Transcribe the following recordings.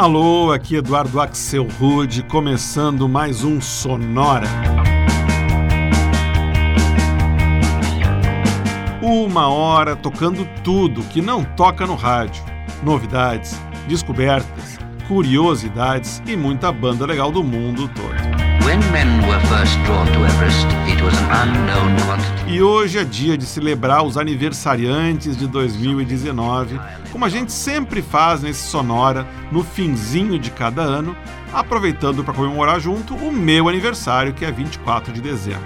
Alô, aqui Eduardo Axel Rude, começando mais um Sonora. Uma hora tocando tudo que não toca no rádio. Novidades, descobertas, curiosidades e muita banda legal do mundo todo. E hoje é dia de celebrar os aniversariantes de 2019, como a gente sempre faz nesse Sonora no finzinho de cada ano, aproveitando para comemorar junto o meu aniversário, que é 24 de dezembro.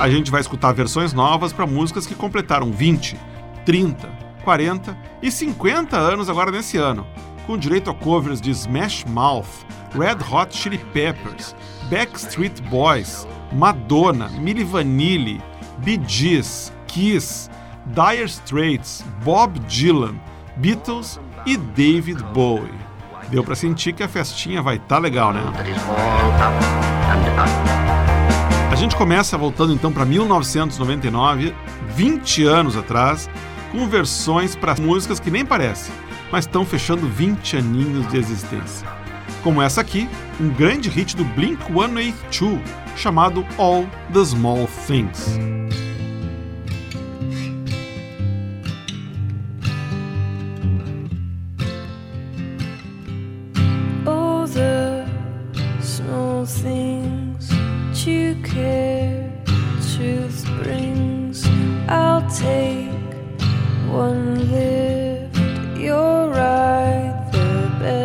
A gente vai escutar versões novas para músicas que completaram 20, 30, 40 e 50 anos agora nesse ano com direito a covers de Smash Mouth, Red Hot Chili Peppers, Backstreet Boys, Madonna, Milli Vanilli, Bee Gees, Kiss, Dire Straits, Bob Dylan, Beatles e David Bowie. Deu para sentir que a festinha vai estar tá legal, né? A gente começa voltando então para 1999, 20 anos atrás, com versões para músicas que nem parecem mas estão fechando 20 aninhos de existência. Como essa aqui, um grande hit do Blink 182 chamado All the Small Things. All the small things you care, truth brings, I'll take one live.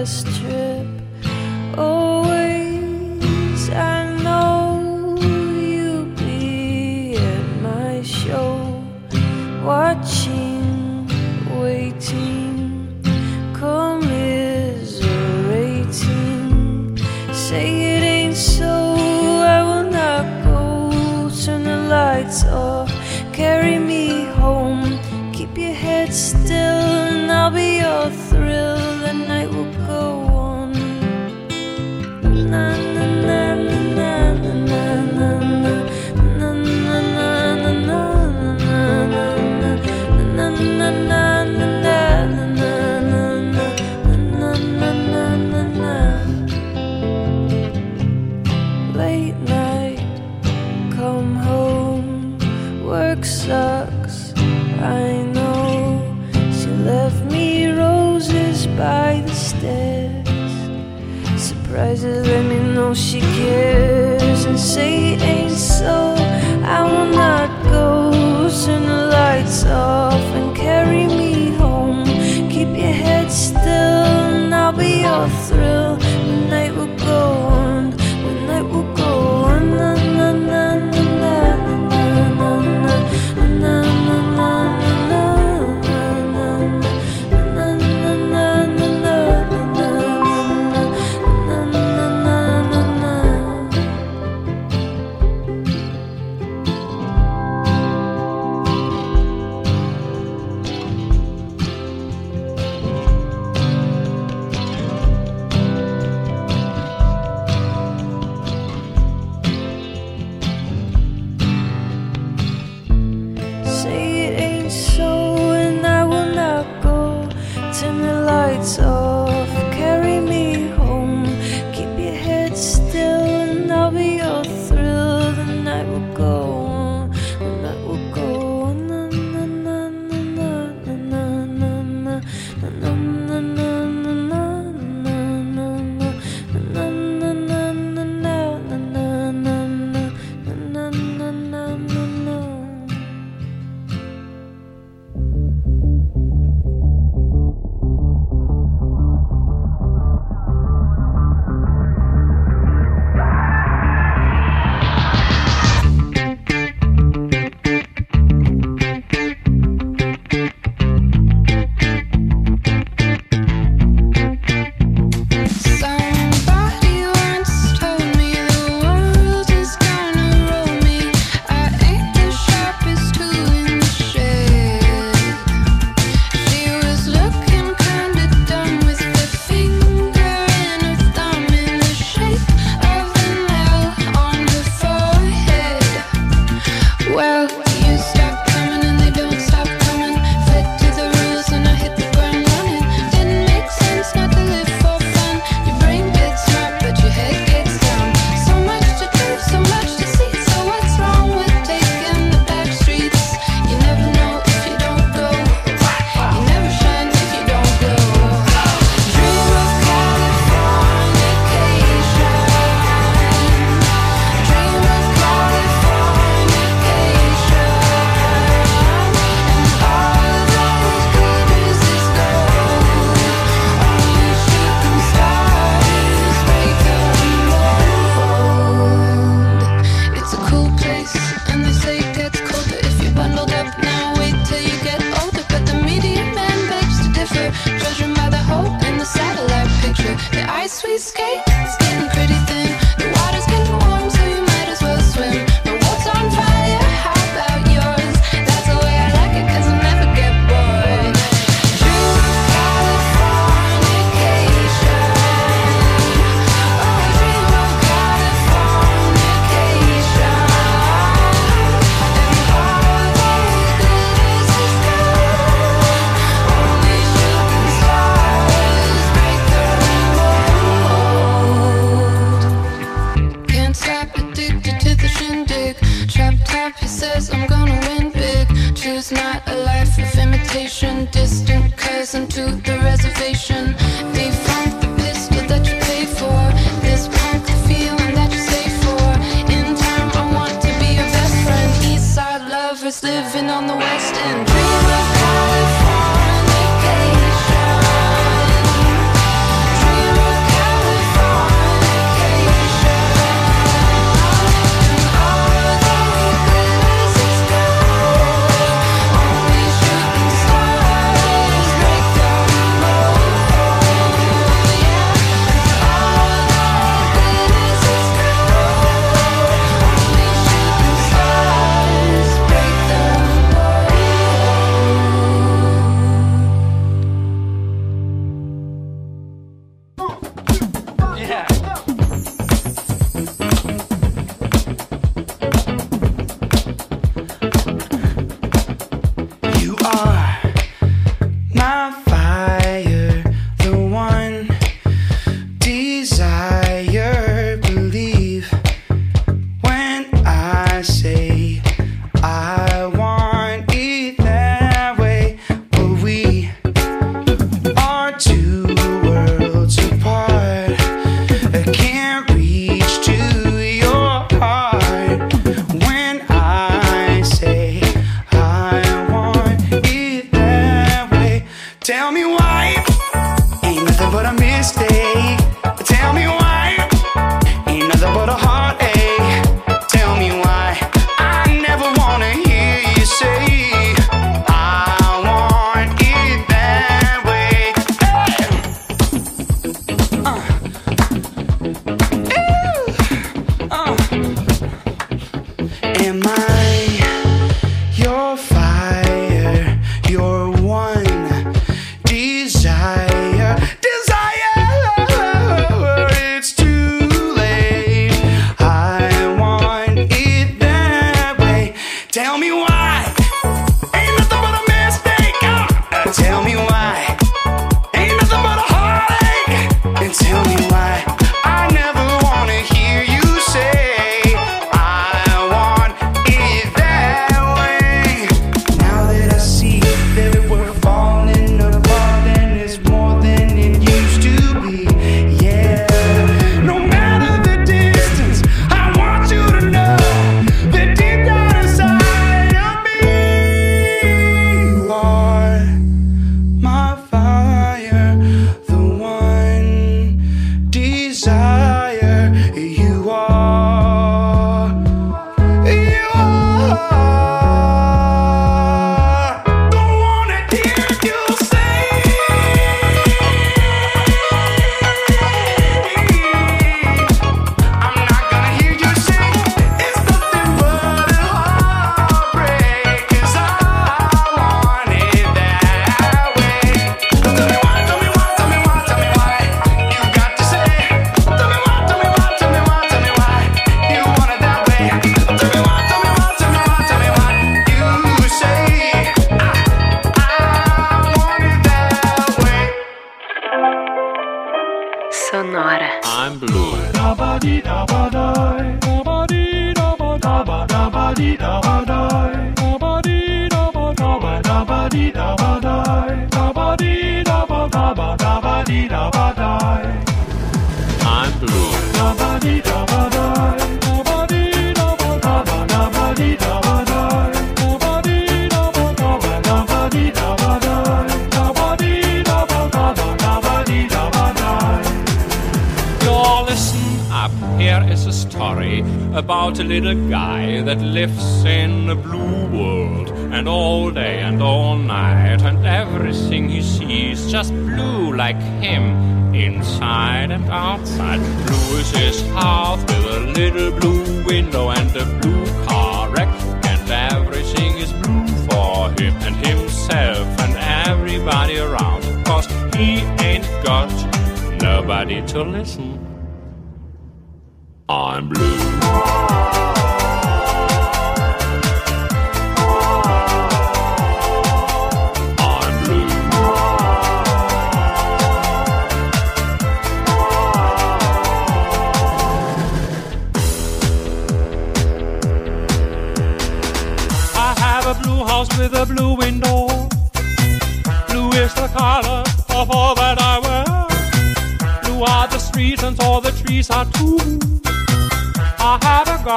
just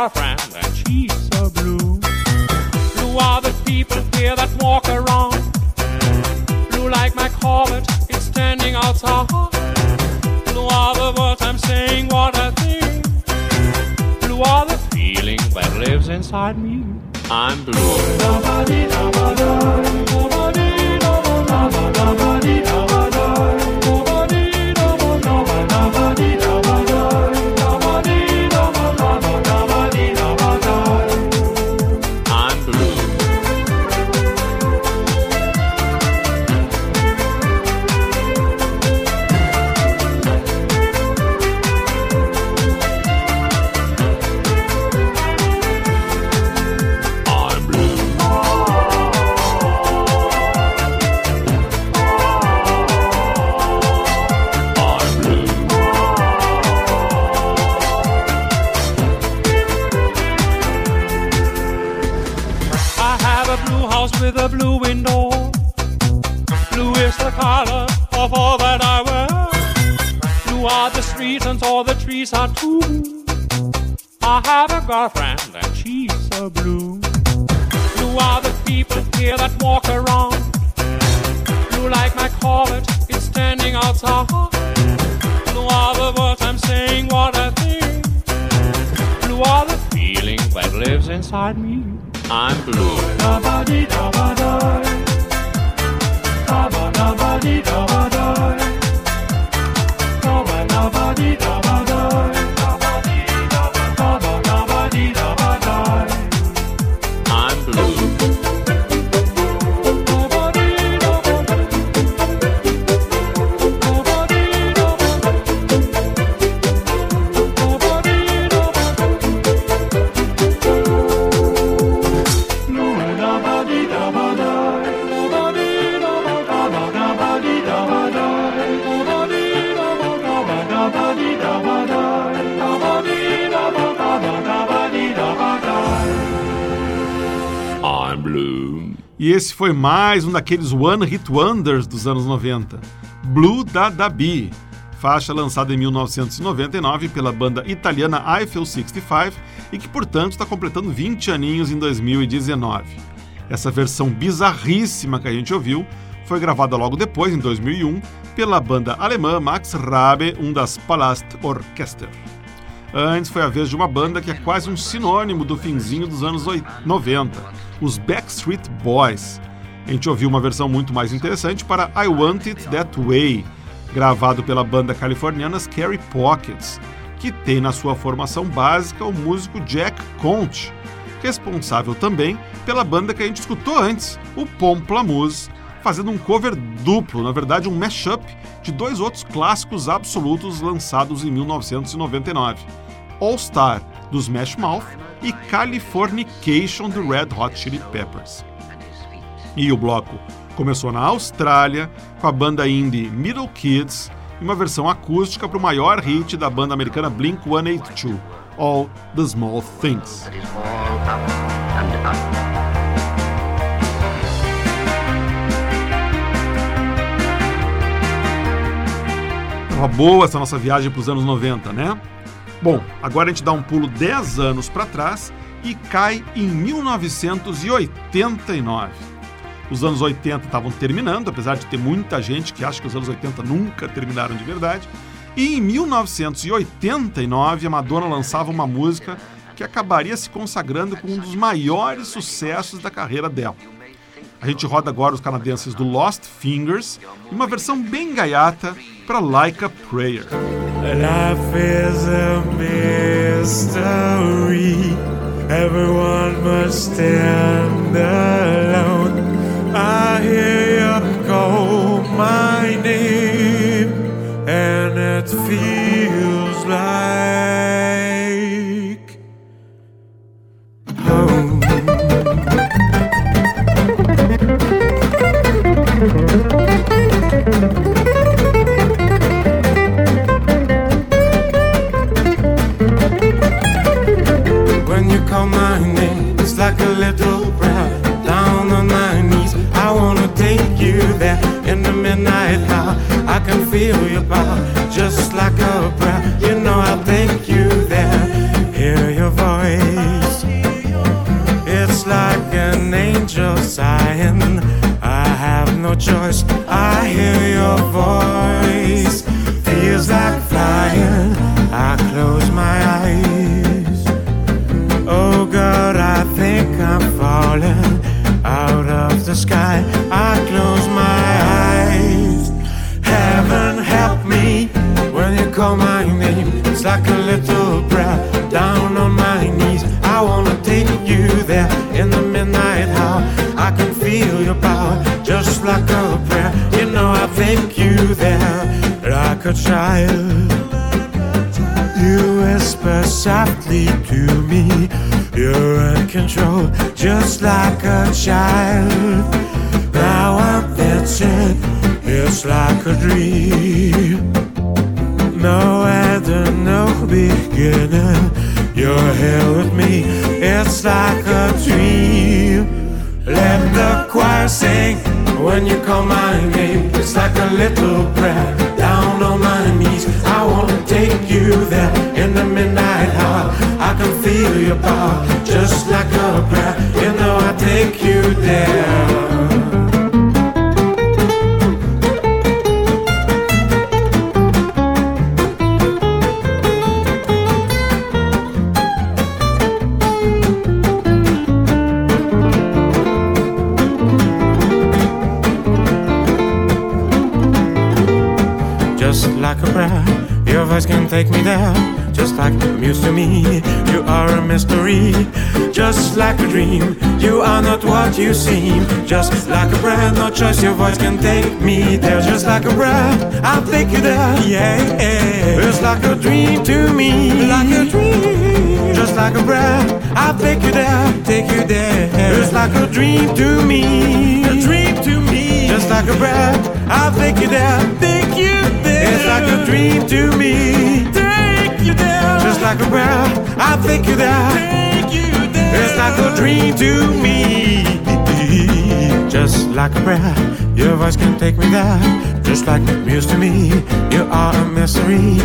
our friend. out are the words I'm saying, what I think. Are the feeling that lives inside me. I'm blue. Da ba dee da ba. Da-ba-dee, da ba. Esse foi mais um daqueles One Hit Wonders dos anos 90. Blue da Dabi, faixa lançada em 1999 pela banda italiana Eiffel 65 e que, portanto, está completando 20 aninhos em 2019. Essa versão bizarríssima que a gente ouviu foi gravada logo depois, em 2001, pela banda alemã Max Rabe, um das Palast Orchester. Antes foi a vez de uma banda que é quase um sinônimo do finzinho dos anos 90, os Backstreet Boys. A gente ouviu uma versão muito mais interessante para I Want It That Way, gravado pela banda californiana Scary Pockets, que tem na sua formação básica o músico Jack Conte, responsável também pela banda que a gente escutou antes, o Pomplamoose, fazendo um cover duplo, na verdade um mashup de dois outros clássicos absolutos lançados em 1999. All Star, do Smash Mouth, e Californication, do Red Hot Chili Peppers. E o bloco começou na Austrália, com a banda indie Middle Kids, e uma versão acústica para o maior hit da banda americana Blink-182, All the Small Things. Tava boa essa nossa viagem para os anos 90, né? Bom, agora a gente dá um pulo 10 anos para trás e cai em 1989. Os anos 80 estavam terminando, apesar de ter muita gente que acha que os anos 80 nunca terminaram de verdade. E em 1989, a Madonna lançava uma música que acabaria se consagrando com um dos maiores sucessos da carreira dela. A gente roda agora os canadenses do Lost Fingers e uma versão bem gaiata para Like a Prayer. Life is a mystery. Everyone must stand alone. I hear you call my name, it's like a little prayer down on my knees. I wanna take you there in the midnight hour. I can feel your power just like a prayer. You know I'll take you there. Hear your voice. It's like an angel sighing. I have no choice. I hear your voice. Like a prayer. You know I thank you there like a child. You whisper softly to me. You're in control, just like a child. Now I'm dancing, it's like a dream. No end and no beginning. You're here with me, it's like a dream. Let the choir sing when you call my name. It's like a little prayer down on my knees. I wanna take you there in the midnight hour. I can feel your power just like a prayer. You know I take you there. Take me there, just like a muse to me. You are a mystery, just like a dream. You are not what you seem, just like a prayer. No choice, your voice can take me there, just like a prayer. I'll take you there, yeah. yeah. It's like a dream to me, like a dream. Just like a prayer, I'll take you there, take you there. It's like a dream to me, a dream to me. Just like a prayer, I'll take you there, take you It's like a dream to me. Take you there. Just like a prayer, I'll take you there. Take you there. It's like a dream to me. Just like a prayer, your voice can take me there. Just like music to me, you are a mystery.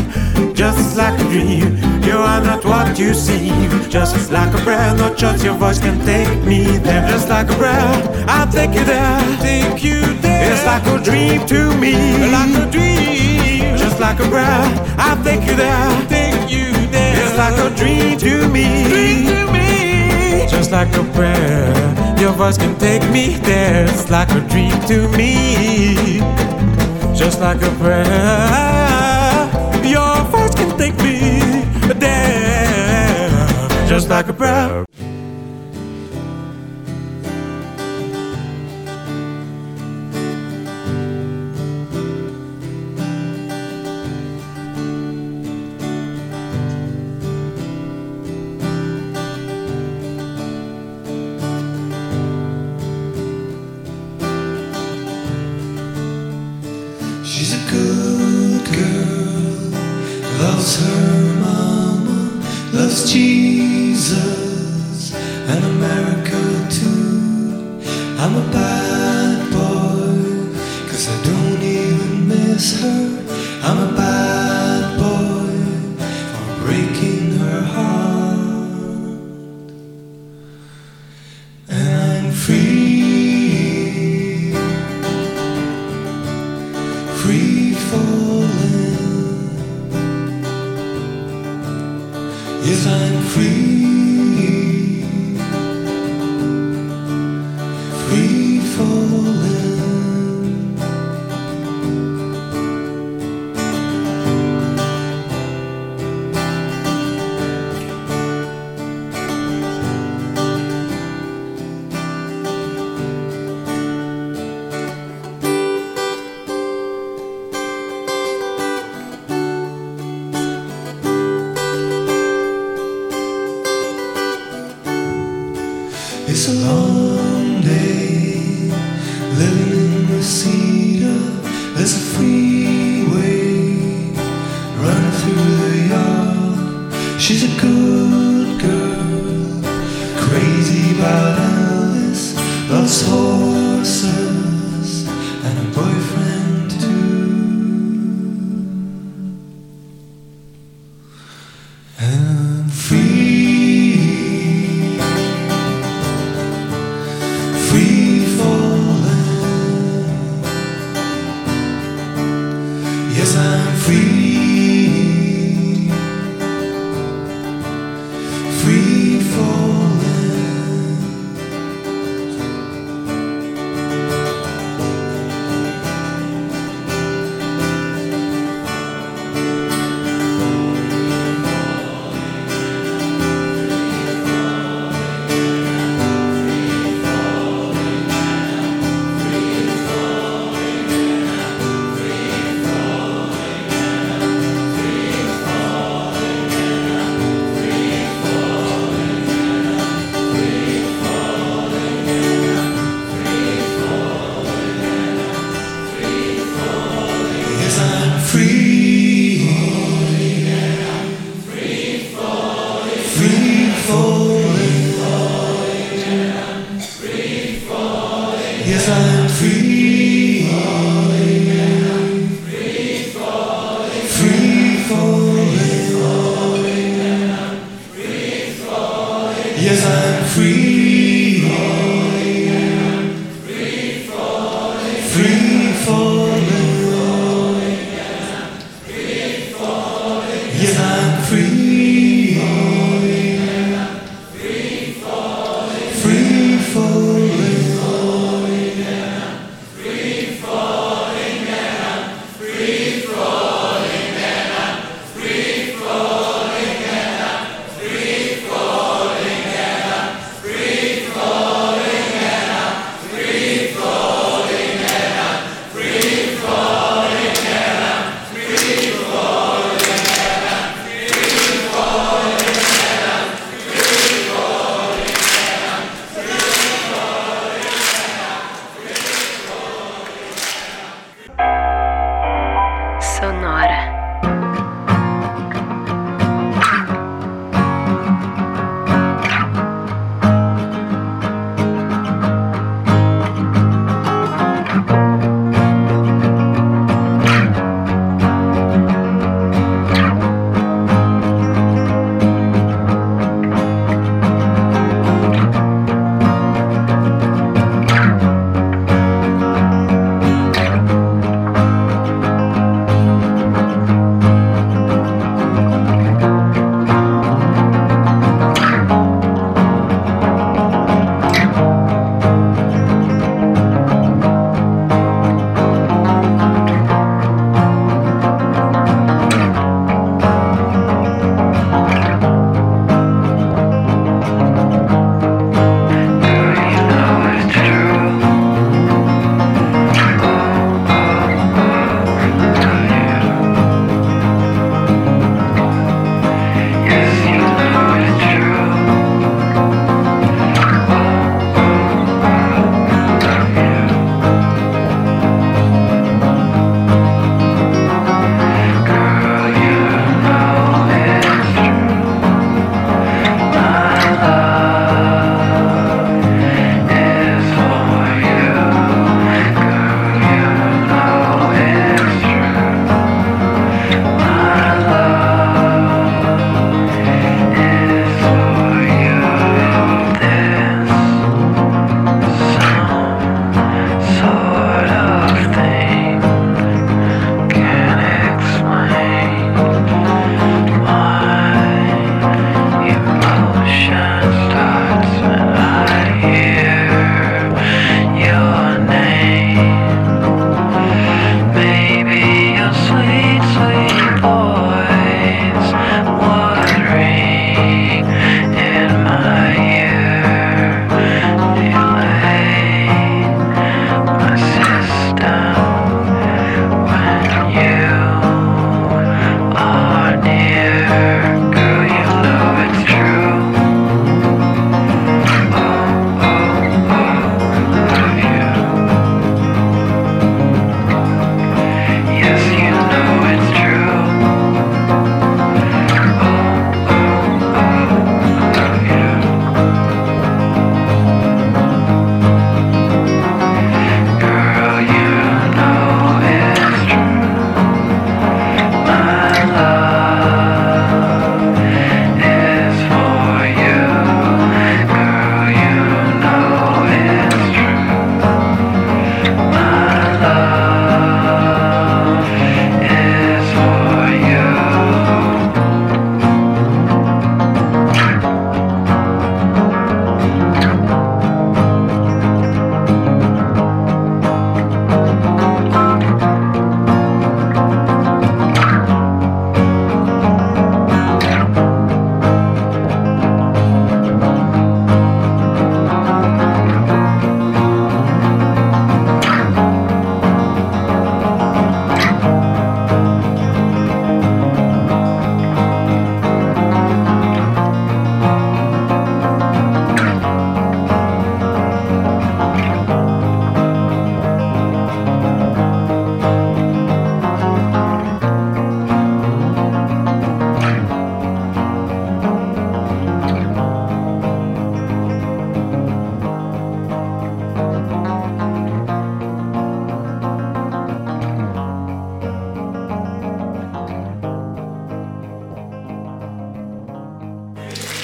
Just like a dream, you are not what you seem. Just like a prayer, no choice, your voice can take me there. Just like a prayer, I'll take you there. Take you there. It's like a dream to me. Like a dream. Like a prayer, I think you there. Take you there. It's like a dream to me. Dream to me. Just like a prayer, your voice can take me there. It's like a dream to me. Just like a prayer, your voice can take me there. Just like a prayer. and free.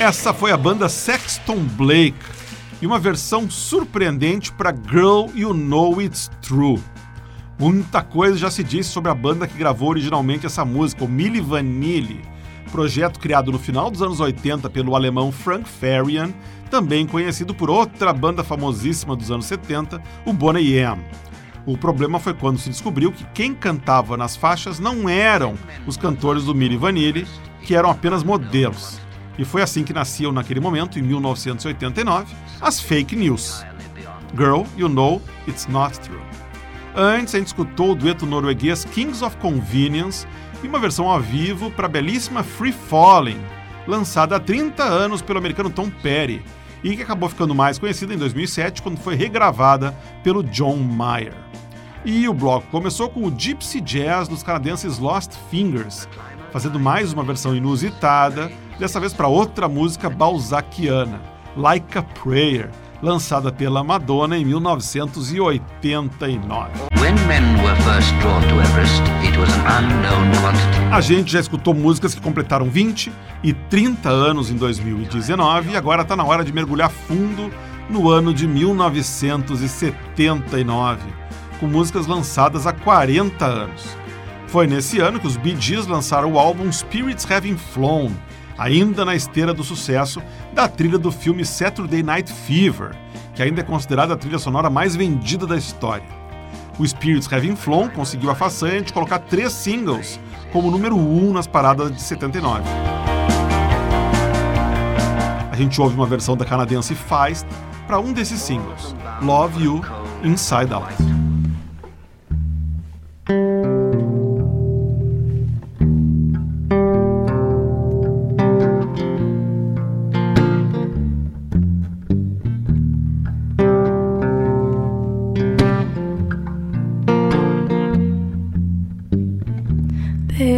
Essa foi a banda Sexton Blake e uma versão surpreendente para Girl You Know It's True. Muita coisa já se disse sobre a banda que gravou originalmente essa música, o Milli Vanilli, projeto criado no final dos anos 80 pelo alemão Frank Farian, também conhecido por outra banda famosíssima dos anos 70, o Boney M. O problema foi quando se descobriu que quem cantava nas faixas não eram os cantores do Milli Vanilli, que eram apenas modelos. E foi assim que nasciam naquele momento, em 1989, as fake news. Girl, You Know It's Not True. Antes, a gente escutou o dueto norueguês Kings of Convenience e uma versão ao vivo para a belíssima Free Falling, lançada há 30 anos pelo americano Tom Petty e que acabou ficando mais conhecida em 2007 quando foi regravada pelo John Mayer. E o bloco começou com o Gypsy Jazz dos canadenses Lost Fingers, fazendo mais uma versão inusitada, dessa vez para outra música balzaquiana, Like a Prayer, lançada pela Madonna em 1989. A gente já escutou músicas que completaram 20 e 30 anos em 2019 e agora está na hora de mergulhar fundo no ano de 1979, com músicas lançadas há 40 anos. Foi nesse ano que os Bee Gees lançaram o álbum Spirits Having Flown, ainda na esteira do sucesso da trilha do filme Saturday Night Fever, que ainda é considerada a trilha sonora mais vendida da história. O Spirits Having Flown conseguiu a façanha de colocar três singles como número um nas paradas de 79. A gente ouve uma versão da canadense Feist para um desses singles, Love You Inside Out.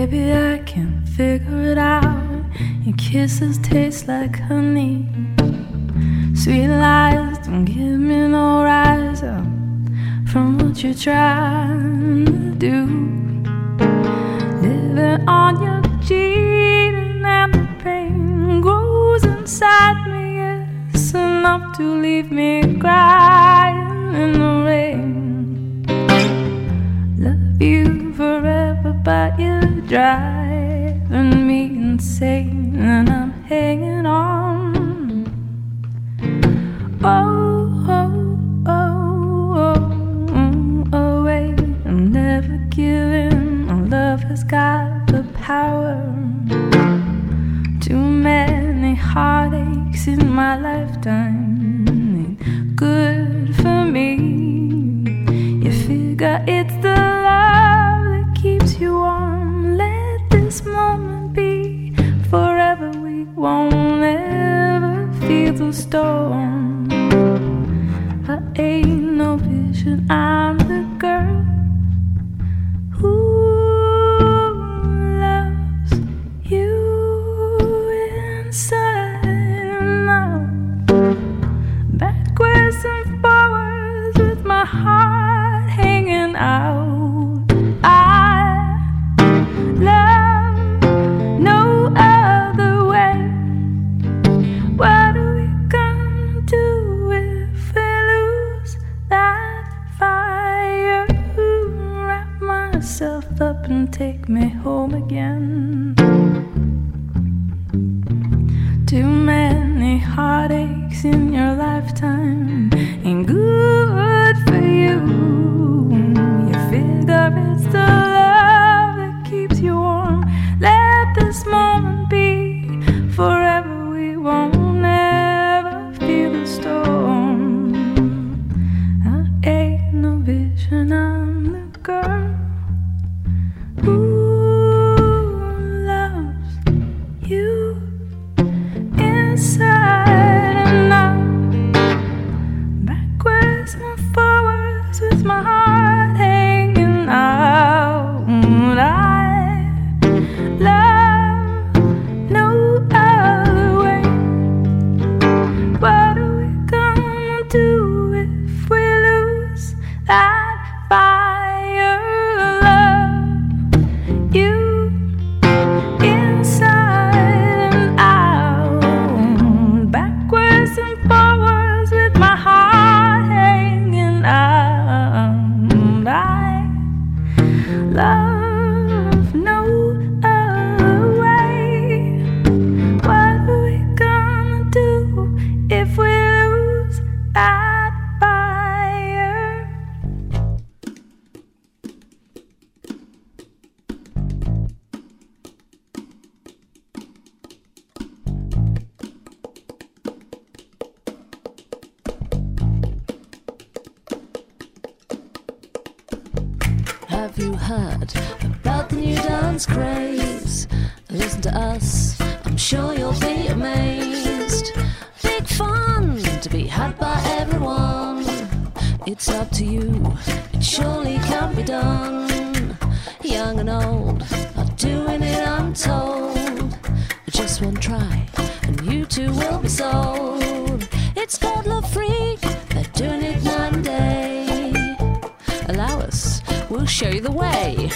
Baby, I can figure it out. Your kisses taste like honey. Sweet lies don't give me no rise up from what you're trying to do. Living on your cheating and the pain grows inside me. It's enough to leave me crying Too many heartaches in your lifetime. Ain't good it's up to you. It surely can be done. Young and old are doing it, I'm told. Just one try, and you too will be sold. It's called love freak, they're doing it night day. Allow us, we'll show you the way.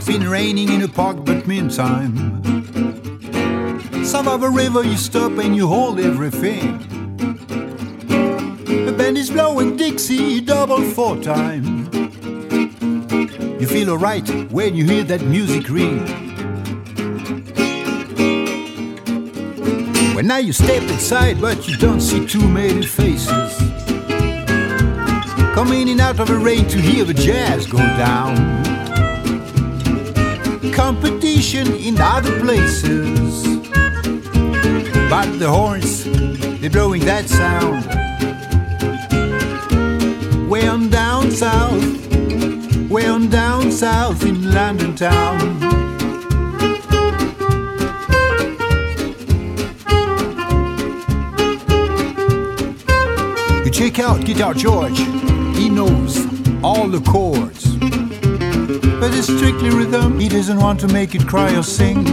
Dark, been raining in the park, but meantime. Some of a river you stop and you hold everything. The band is blowing Dixie double four time. You feel alright when you hear that music ring. Well, now you step inside, but you don't see too many faces. Coming in and out of the rain to hear the jazz go down. Competition in other places. But the horns, they're blowing that sound. Way on down south, way on down south in London town. You check out Guitar George, he knows all the chords. But it's strictly rhythm, he doesn't want to make it cry or sing.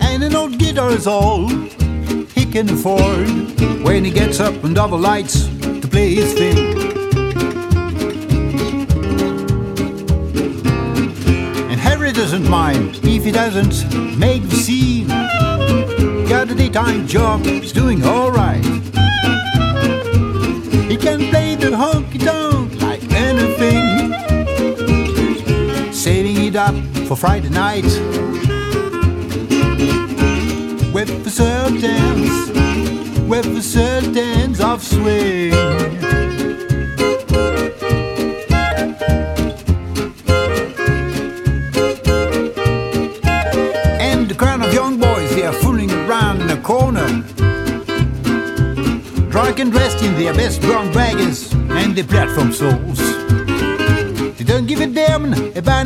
And an old guitar is all he can afford when he gets up under the lights to play his thing. And Harry doesn't mind if he doesn't make the scene. Got a daytime job, he's doing alright. He can play the honky tonk For Friday night. With the sultans, with the sultans of swing. And the crowd of young boys, they are fooling around in a corner. Drunk and dressed in their best brown wagons and their platform souls.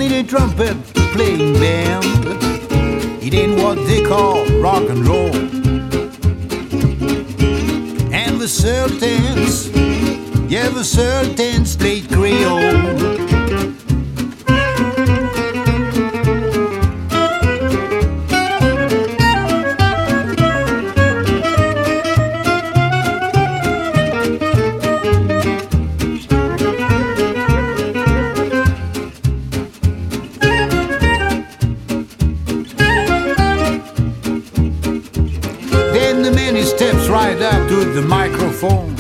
About any trumpet playing band. It ain't what they call rock and roll. And the Sultans, yeah, the Sultans played Creole. Up to the microphone.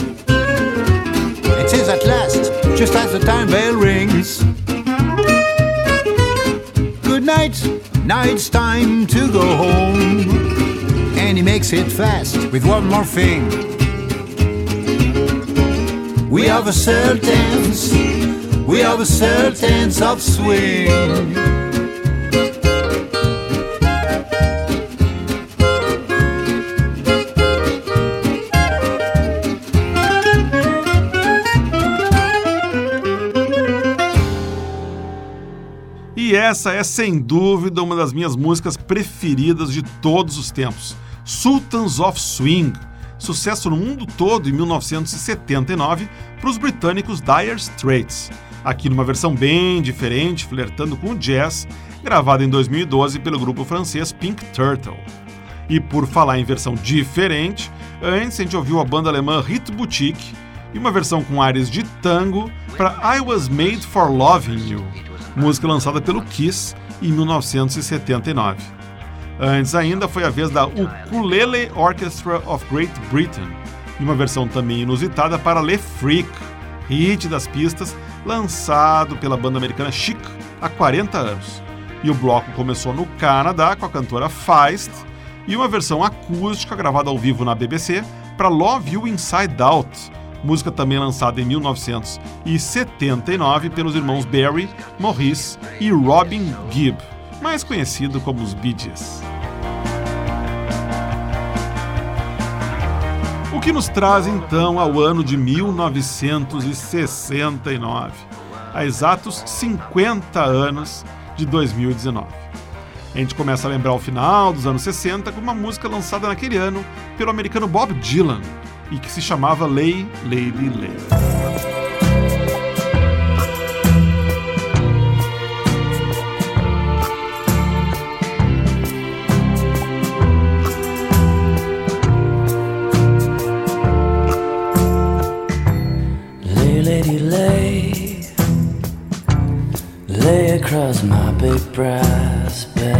It says at last, just as the time bell rings. Good night, now it's time to go home. And he makes it fast with one more thing. We are the sultans, we are the sultans of swing. Essa é sem dúvida uma das minhas músicas preferidas de todos os tempos, Sultans of Swing, sucesso no mundo todo em 1979 para os britânicos Dire Straits, aqui numa versão bem diferente, flertando com o jazz, gravada em 2012 pelo grupo francês Pink Turtle. E por falar em versão diferente, antes a gente ouviu a banda alemã Hit Boutique e uma versão com áreas de tango para I Was Made for Loving You, música lançada pelo Kiss em 1979. Antes ainda foi a vez da Ukulele Orchestra of Great Britain, em uma versão também inusitada para Le Freak, hit das pistas lançado pela banda americana Chic há 40 anos. E o bloco começou no Canadá com a cantora Feist e uma versão acústica gravada ao vivo na BBC para Love You Inside Out, música também lançada em 1979 pelos irmãos Barry, Maurice e Robin Gibb, mais conhecido como os Bee Gees. O que nos traz então ao ano de 1969, a exatos 50 anos de 2019. A gente começa a lembrar o final dos anos 60 com uma música lançada naquele ano pelo americano Bob Dylan e que se chamava Lay Lady. Lay, lady, lay, lay across my big brass bed.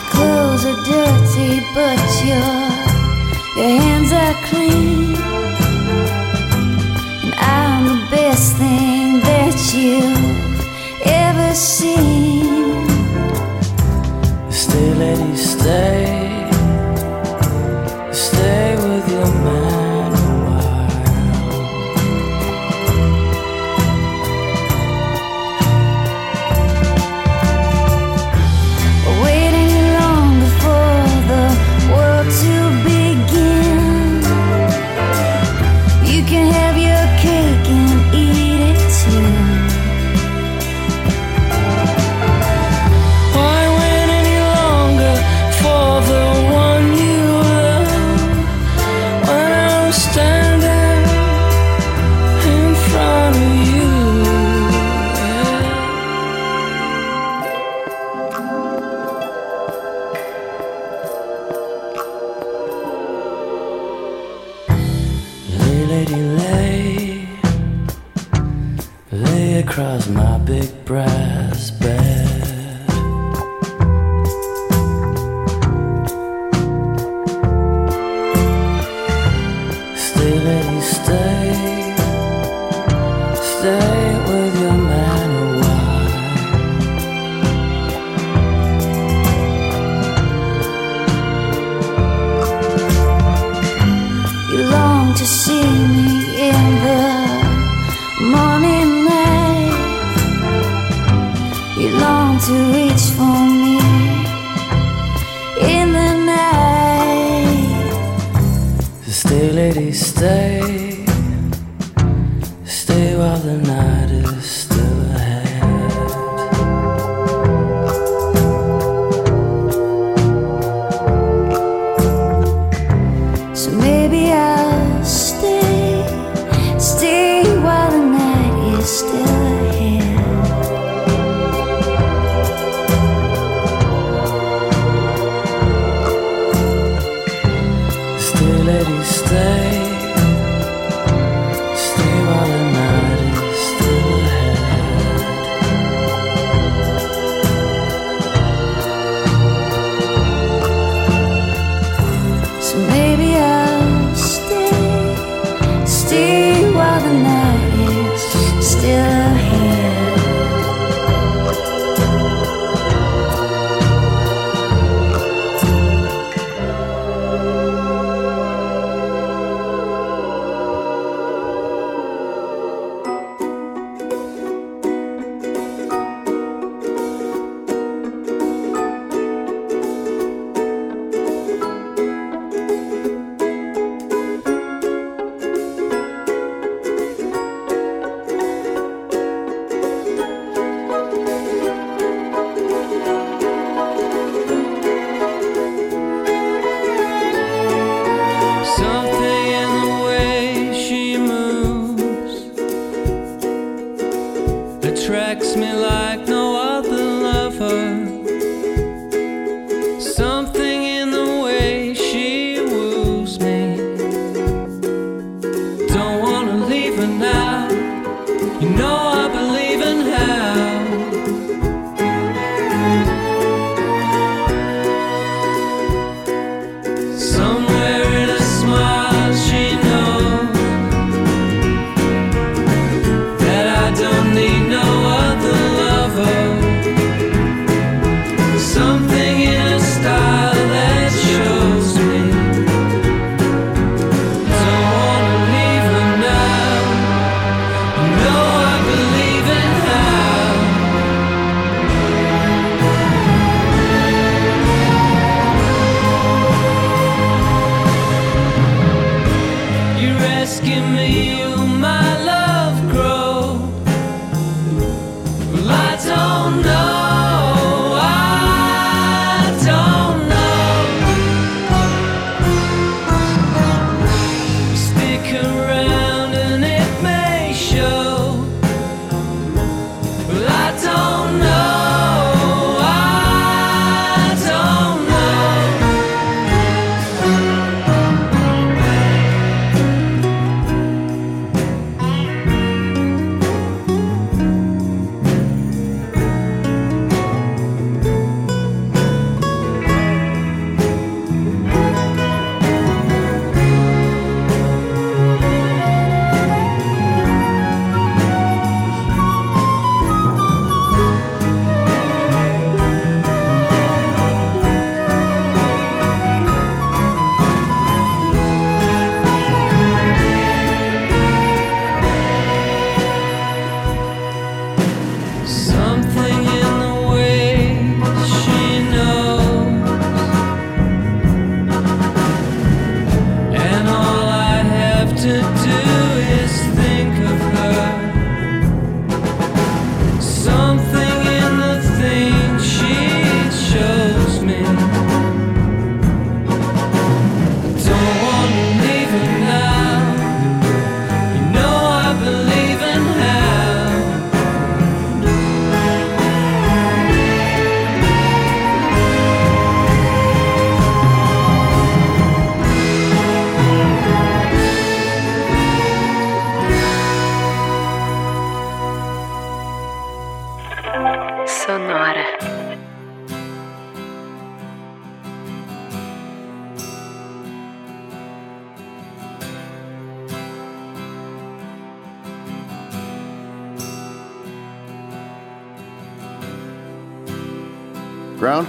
Your clothes are dirty, but your your hands are clean. And I'm the best thing that you've ever seen. Stay, lady, stay. While the night is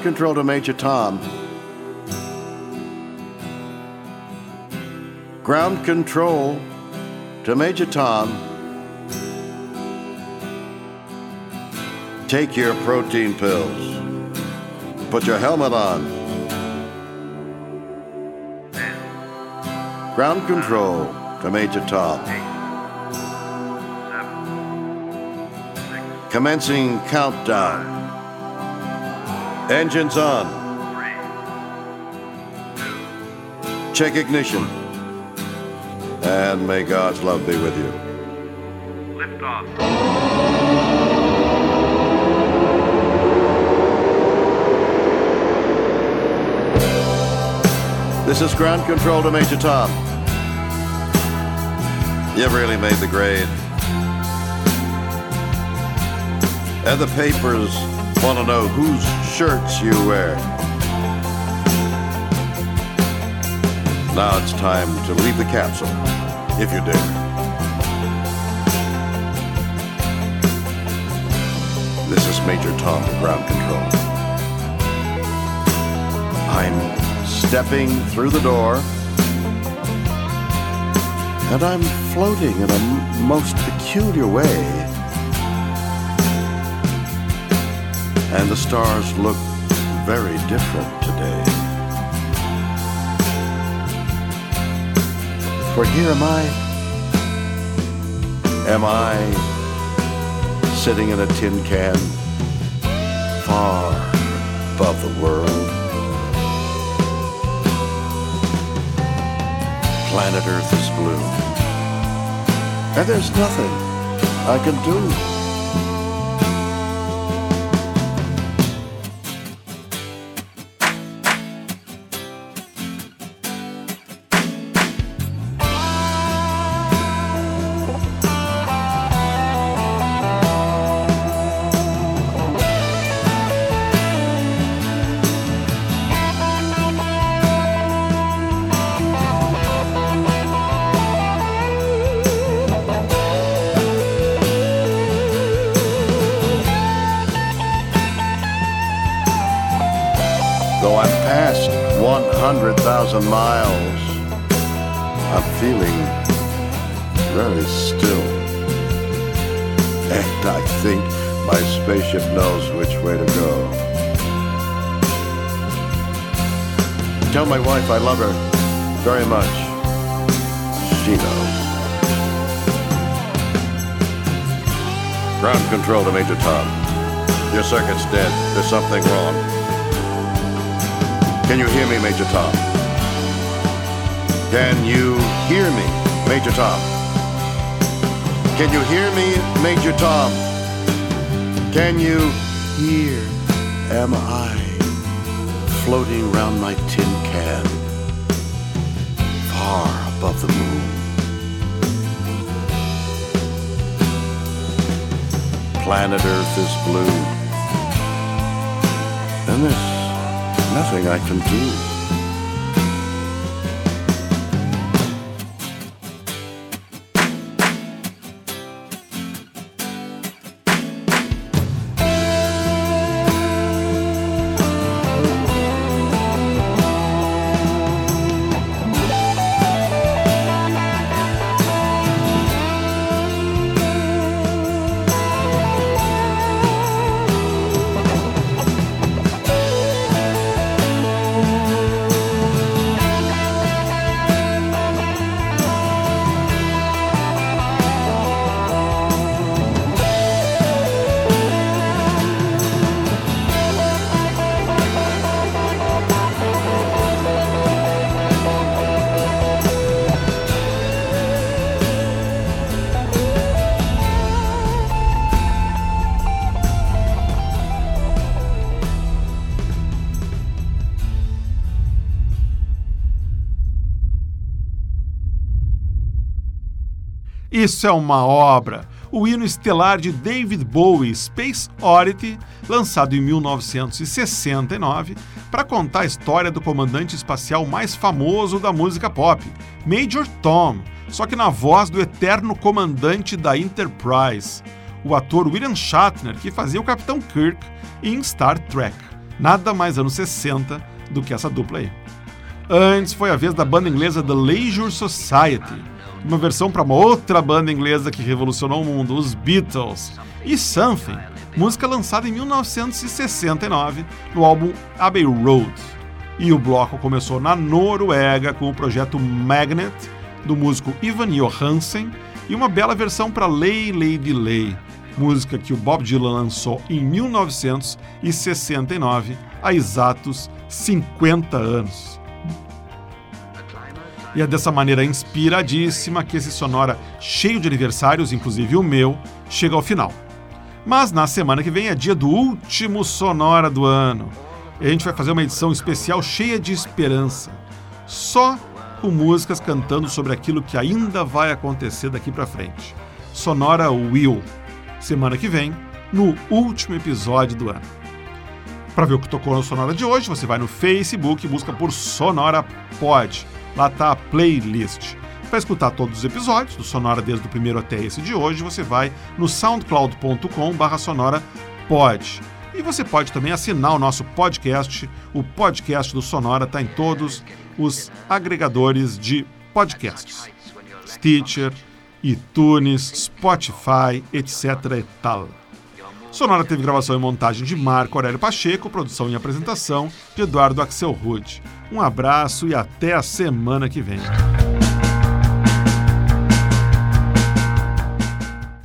Control to Major Tom. Ground control to Major Tom. Take your protein pills. Put your helmet on. Ground control to Major Tom. Commencing countdown. Engines on. Check ignition. And may God's love be with you. Lift off. This is ground control to Major Tom. You've really made the grade. And the papers want to know whose shirts you wear. Now it's time to leave the capsule, if you dare. This is Major Tom to ground control. I'm stepping through the door, and I'm floating in a most peculiar way. And the stars look very different today. For here am I. Am I sitting in a tin can far above the world? Planet Earth is blue. And there's nothing I can do. 100,000 miles, I'm feeling very still. And I think my spaceship knows which way to go. Tell my wife I love her very much. She knows. Ground control to Major Tom. Your circuit's dead. There's something wrong. Can you hear me, Major Tom? Can you hear me, Major Tom? Can you hear me, Major Tom? Can you hear? Am I floating round my tin can, far above the moon? Planet Earth is blue, and there's nothing I can do. Isso é uma obra. O hino estelar de David Bowie, Space Oddity, lançado em 1969, para contar a história do comandante espacial mais famoso da música pop, Major Tom, só que na voz do eterno comandante da Enterprise, o ator William Shatner, que fazia o Capitão Kirk em Star Trek. Nada mais anos 60 do que essa dupla aí. Antes foi a vez da banda inglesa The Leisure Society, uma versão para uma outra banda inglesa que revolucionou o mundo, os Beatles, e Something, música lançada em 1969 no álbum Abbey Road. E o bloco começou na Noruega com o projeto Magnet, do músico Ivan Johansen, e uma bela versão para Lay Lady Lay, música que o Bob Dylan lançou em 1969, há exatos 50 anos. E é dessa maneira inspiradíssima que esse Sonora, cheio de aniversários, inclusive o meu, chega ao final. Mas na semana que vem é dia do último Sonora do ano. E a gente vai fazer uma edição especial cheia de esperança. Só com músicas cantando sobre aquilo que ainda vai acontecer daqui para frente. Sonora Will. Semana que vem, no último episódio do ano. Para ver o que tocou no Sonora de hoje, você vai no Facebook e busca por Sonora Pod. Lá está a playlist. Para escutar todos os episódios do Sonora desde o primeiro até esse de hoje, você vai no soundcloud.com/sonora pod. E você pode também assinar o nosso podcast. O podcast do Sonora está em todos os agregadores de podcasts: Stitcher, iTunes, Spotify, etc. e tal. Sonora teve gravação e montagem de Marco Aurélio Pacheco, produção e apresentação de Eduardo Axel Rude. Um abraço e até a semana que vem.